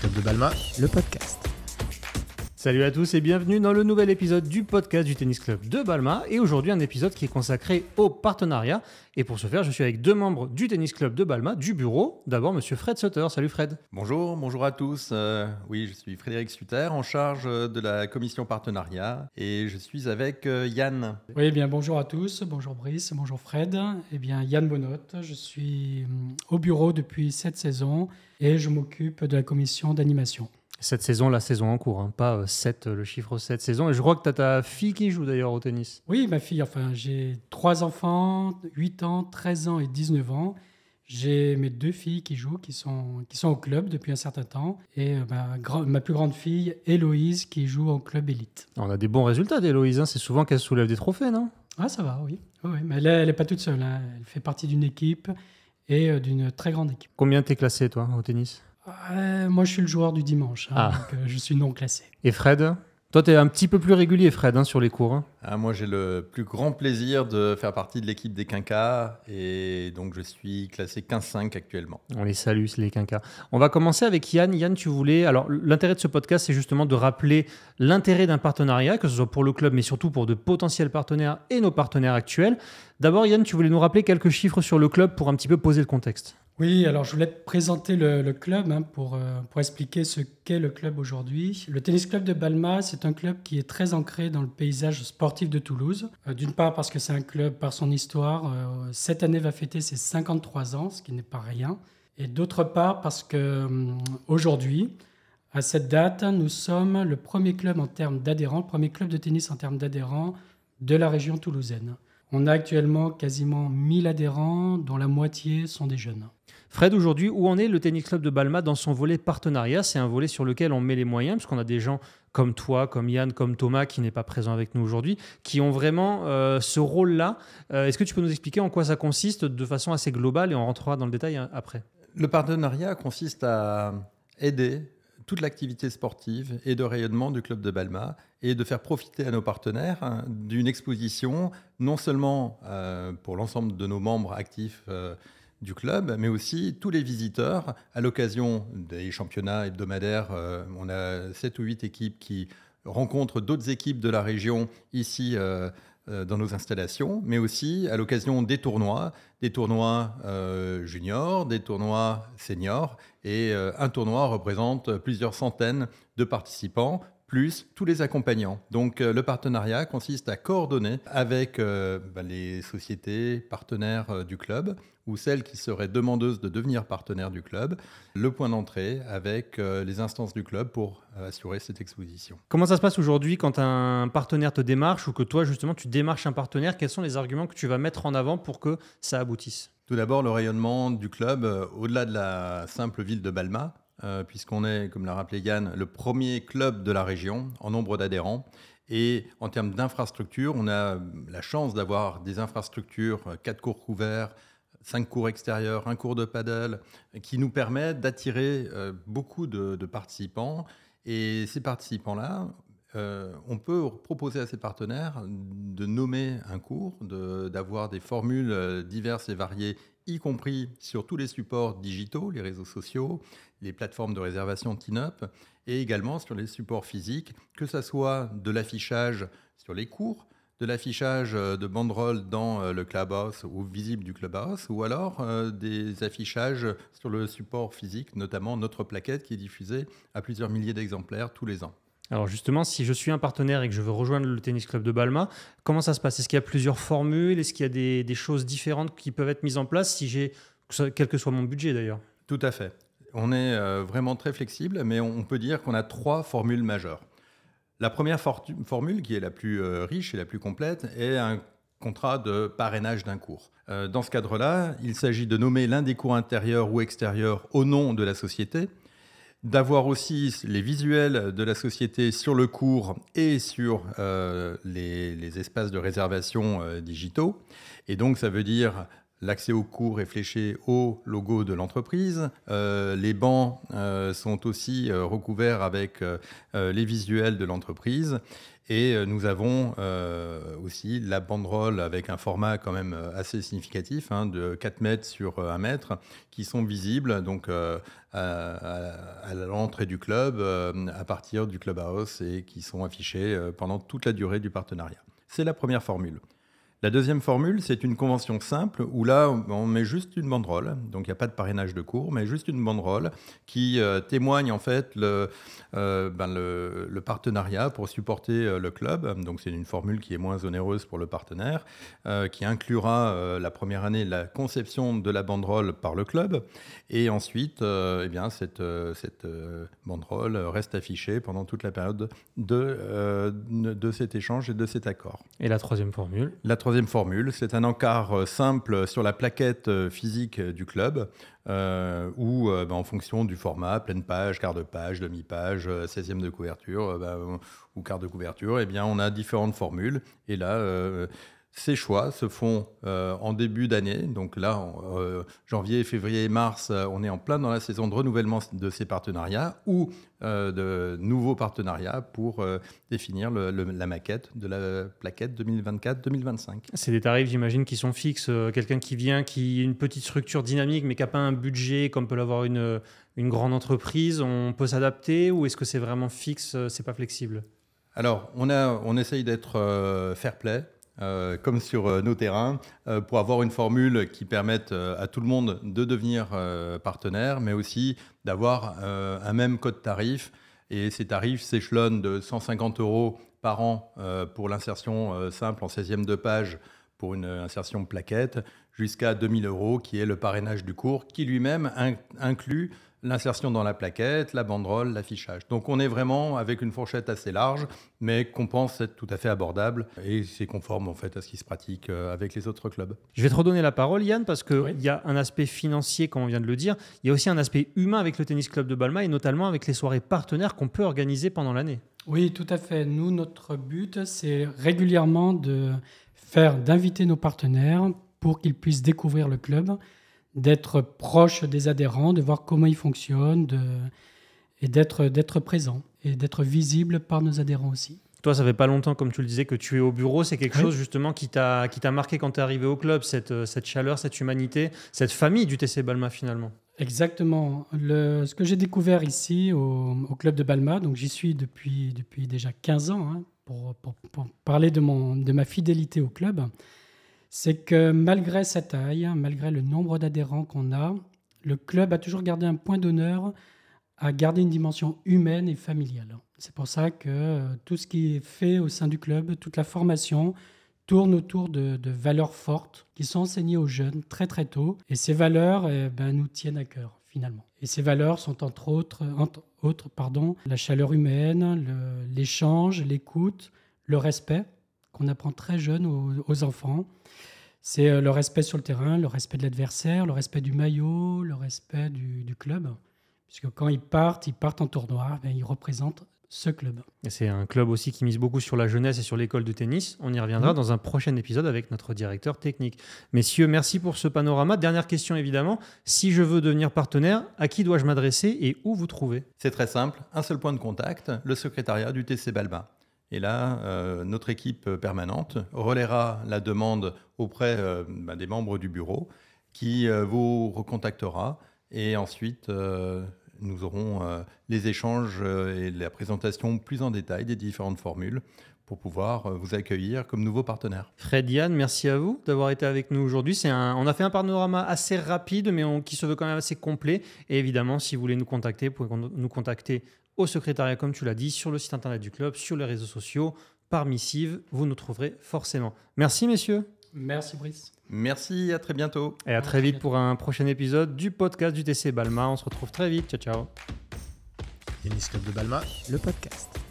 Club de Balma, le podcast. Salut à tous et bienvenue dans le nouvel épisode du podcast du Tennis Club de Balma. Et aujourd'hui, un épisode qui est consacré au partenariat. Et pour ce faire, je suis avec deux membres du Tennis Club de Balma, du bureau. D'abord, monsieur Fred Sutter. Salut Fred. Bonjour, bonjour à tous. Euh, oui, je suis Frédéric Sutter, en charge de la commission partenariat. Et je suis avec euh, Yann. Oui, eh bien bonjour à tous. Bonjour Brice, bonjour Fred. Eh bien, Yann Bonnotte. Je suis au bureau depuis cette saison et je m'occupe de la commission d'animation. Cette saison, la saison en cours, hein, pas 7, euh, le chiffre 7 saison. Et je crois que tu as ta fille qui joue d'ailleurs au tennis. Oui, ma fille, enfin, j'ai trois enfants, 8 ans, 13 ans et 19 ans. J'ai mes deux filles qui jouent, qui sont, qui sont au club depuis un certain temps. Et euh, ma, ma plus grande fille, Héloïse, qui joue au club élite. On a des bons résultats d'Héloïse. Hein. C'est souvent qu'elle soulève des trophées, non? Ah, ça va, oui. oui, mais elle n'est pas toute seule. Hein. Elle fait partie d'une équipe et euh, d'une très grande équipe. Combien t'es classé, toi, au tennis? Moi, je suis le joueur du dimanche, hein, ah. donc, euh, je suis non classé. Et Fred? Toi, tu es un petit peu plus régulier, Fred, hein, sur les cours. Hein. Ah, moi, j'ai le plus grand plaisir de faire partie de l'équipe des Quinquas. Et donc, je suis classé 15-5 actuellement. On les salue, les Quinquas. On va commencer avec Yann. Yann, tu voulais. Alors, l'intérêt de ce podcast, c'est justement de rappeler l'intérêt d'un partenariat, que ce soit pour le club, mais surtout pour de potentiels partenaires et nos partenaires actuels. D'abord, Yann, tu voulais nous rappeler quelques chiffres sur le club pour un petit peu poser le contexte. Oui, alors je voulais te présenter le, club hein, pour, euh, pour expliquer ce qu'est le club aujourd'hui. Le Tennis Club de Balma, c'est un club qui est très ancré dans le paysage sportif de Toulouse. Euh, d'une part parce que c'est un club par son histoire. Euh, cette année va fêter ses 53 ans, ce qui n'est pas rien. Et d'autre part parce que aujourd'hui, à cette date, nous sommes le premier club en termes d'adhérents, le premier club de tennis en termes d'adhérents de la région toulousaine. On a actuellement quasiment 1000 adhérents, dont la moitié sont des jeunes. Fred, aujourd'hui, où en est le Tennis Club de Balma dans son volet partenariat? C'est un volet sur lequel on met les moyens, puisqu'on a des gens comme toi, comme Yann, comme Thomas, qui n'est pas présent avec nous aujourd'hui, qui ont vraiment euh, ce rôle-là. Euh, est-ce que tu peux nous expliquer en quoi ça consiste de façon assez globale et on rentrera dans le détail hein, après? Le partenariat consiste à aider toute l'activité sportive et de rayonnement du club de Balma et de faire profiter à nos partenaires hein, d'une exposition non seulement euh, pour l'ensemble de nos membres actifs du club, mais aussi tous les visiteurs à l'occasion des championnats hebdomadaires. Euh, on a 7 ou 8 équipes qui rencontrent d'autres équipes de la région ici euh, euh, dans nos installations, mais aussi à l'occasion des tournois, des tournois juniors, des tournois seniors. Et un tournoi représente plusieurs centaines de participants plus tous les accompagnants. Donc euh, le partenariat consiste à coordonner avec euh, bah, les sociétés partenaires euh, du club ou celles qui seraient demandeuses de devenir partenaires du club, le point d'entrée avec les instances du club pour assurer cette exposition. Comment ça se passe aujourd'hui quand un partenaire te démarche ou que toi justement tu démarches un partenaire? Quels sont les arguments que tu vas mettre en avant pour que ça aboutisse? Tout d'abord le rayonnement du club au-delà de la simple ville de Balma euh, puisqu'on est, comme l'a rappelé Yann, le premier club de la région en nombre d'adhérents. Et en termes d'infrastructures, on a la chance d'avoir des infrastructures, euh, quatre cours couverts, cinq cours extérieurs, un cours de paddle, qui nous permettent d'attirer euh, beaucoup de, participants. Et ces participants-là, on peut proposer à ces partenaires de nommer un cours, d'avoir des formules diverses et variées y compris sur tous les supports digitaux, les réseaux sociaux, les plateformes de réservation TINUP, et également sur les supports physiques, que ce soit de l'affichage sur les cours, de l'affichage euh, de banderoles dans euh, le clubhouse ou visible du clubhouse, ou alors euh, des affichages sur le support physique, notamment notre plaquette qui est diffusée à plusieurs milliers d'exemplaires tous les ans. Alors justement, si je suis un partenaire et que je veux rejoindre le tennis club de Balma, comment ça se passe? Est-ce qu'il y a plusieurs formules? Est-ce qu'il y a des, choses différentes qui peuvent être mises en place si j'ai quel que soit mon budget d'ailleurs? Tout à fait. On est euh, vraiment très flexible, mais on peut dire qu'on a trois formules majeures. La première formule, qui est la plus euh, riche et la plus complète, est un contrat de parrainage d'un cours. Euh, dans ce cadre-là, il s'agit de nommer l'un des cours intérieurs ou extérieurs au nom de la société d'avoir aussi les visuels de la société sur le cours et sur euh, les, espaces de réservation euh, digitaux. Et donc, ça veut dire L'accès au cours est fléché au logo de l'entreprise. Euh, les bancs euh, sont aussi euh, recouverts avec les visuels de l'entreprise. Et nous avons aussi la banderole avec un format quand même assez significatif, hein, de 4 mètres sur 1 mètre, qui sont visibles donc, à, l'entrée du club, à partir du clubhouse, et qui sont affichés pendant toute la durée du partenariat. C'est la première formule. La deuxième formule, c'est une convention simple où là, on met juste une banderole. Donc, il n'y a pas de parrainage de cours, mais juste une banderole qui euh, témoigne en fait le, euh, ben le, partenariat pour supporter euh, le club. Donc, c'est une formule qui est moins onéreuse pour le partenaire, qui inclura la première année la conception de la banderole par le club. Et ensuite, eh bien, cette, cette banderole reste affichée pendant toute la période de, de cet échange et de cet accord. Et la troisième formule? Troisième formule, c'est un encart euh, simple sur la plaquette euh, physique du club, euh, où ben, en fonction du format, pleine page, quart de page, demi-page, 16e de couverture ben, ou quart de couverture, eh bien, on a différentes formules. Et là, ces choix se font euh, en début d'année. Donc là, en, euh, janvier, février, mars, euh, on est en plein dans la saison de renouvellement de ces partenariats ou de nouveaux partenariats pour définir la maquette de la plaquette 2024-2025. C'est des tarifs, j'imagine, qui sont fixes. Quelqu'un qui vient, qui a une petite structure dynamique, mais qui n'a pas un budget comme peut l'avoir une, une grande entreprise, on peut s'adapter ou est-ce que c'est vraiment fixe, c'est pas flexible? Alors, on, a, on essaye d'être fair play. Euh, comme sur euh, nos terrains, euh, pour avoir une formule qui permette à tout le monde de devenir partenaire, mais aussi d'avoir un même code tarif. Et ces tarifs s'échelonnent de 150 euros par an pour l'insertion simple en 16e de page pour une insertion plaquette, jusqu'à 2000 euros qui est le parrainage du cours, qui lui-même inclut l'insertion dans la plaquette, la banderole, l'affichage. Donc on est vraiment avec une fourchette assez large, mais qu'on pense être tout à fait abordable et c'est conforme en fait à ce qui se pratique euh, avec les autres clubs. Je vais te redonner la parole Yann parce qu'il y a un aspect financier comme on vient de le dire, il y a aussi un aspect humain avec le tennis club de Balma et notamment avec les soirées partenaires qu'on peut organiser pendant l'année. Oui, tout à fait. Nous, notre but, c'est régulièrement de faire, d'inviter nos partenaires pour qu'ils puissent découvrir le club d'être proche des adhérents, de voir comment ils fonctionnent de, et d'être présent et d'être visible par nos adhérents aussi. Toi, ça fait pas longtemps, comme tu le disais, que tu es au bureau. C'est quelque chose justement qui t'a marqué quand tu es arrivé au club, cette, cette chaleur, cette humanité, cette famille du TC Balma finalement? Exactement. Le, ce que j'ai découvert ici au, au, club de Balma, donc j'y suis depuis, depuis déjà 15 ans, hein, pour, pour, pour, parler de, mon, de ma fidélité au club c'est que malgré sa taille, malgré le nombre d'adhérents qu'on a, le club a toujours gardé un point d'honneur à garder une dimension humaine et familiale. C'est pour ça que euh, tout ce qui est fait au sein du club, toute la formation, tourne autour de, valeurs fortes qui sont enseignées aux jeunes très très tôt. Et ces valeurs eh ben, nous tiennent à cœur finalement. Et ces valeurs sont entre autres, entre autres pardon, la chaleur humaine, l'échange, l'écoute, le respect qu'on apprend très jeune aux, enfants. C'est euh, le respect sur le terrain, le respect de l'adversaire, le respect du maillot, le respect du, club. Puisque quand ils partent, ils partent en tournoi, ben, ils représentent ce club. C'est un club aussi qui mise beaucoup sur la jeunesse et sur l'école de tennis. On y reviendra mmh. dans un prochain épisode avec notre directeur technique. Messieurs, merci pour ce panorama. Dernière question évidemment. Si je veux devenir partenaire, à qui dois-je m'adresser et où vous trouver C'est très simple. Un seul point de contact, le secrétariat du TC Balba. Et là, euh, notre équipe permanente relaiera la demande auprès euh, bah, des membres du bureau qui euh, vous recontactera. Et ensuite, nous aurons les échanges et la présentation plus en détail des différentes formules pour pouvoir vous accueillir comme nouveau partenaire. Fred Yann, merci à vous d'avoir été avec nous aujourd'hui. On a fait un panorama assez rapide, mais qui se veut quand même assez complet. Et évidemment, si vous voulez nous contacter, vous pouvez nous contacter au secrétariat, comme tu l'as dit, sur le site internet du club, sur les réseaux sociaux, par missive, vous nous trouverez forcément. Merci messieurs. Merci Brice. Merci, à très bientôt. Et à, très, vite pour un prochain épisode du podcast du TC Balma. On se retrouve très vite. Ciao, ciao. Tennis Club de Balma, le podcast.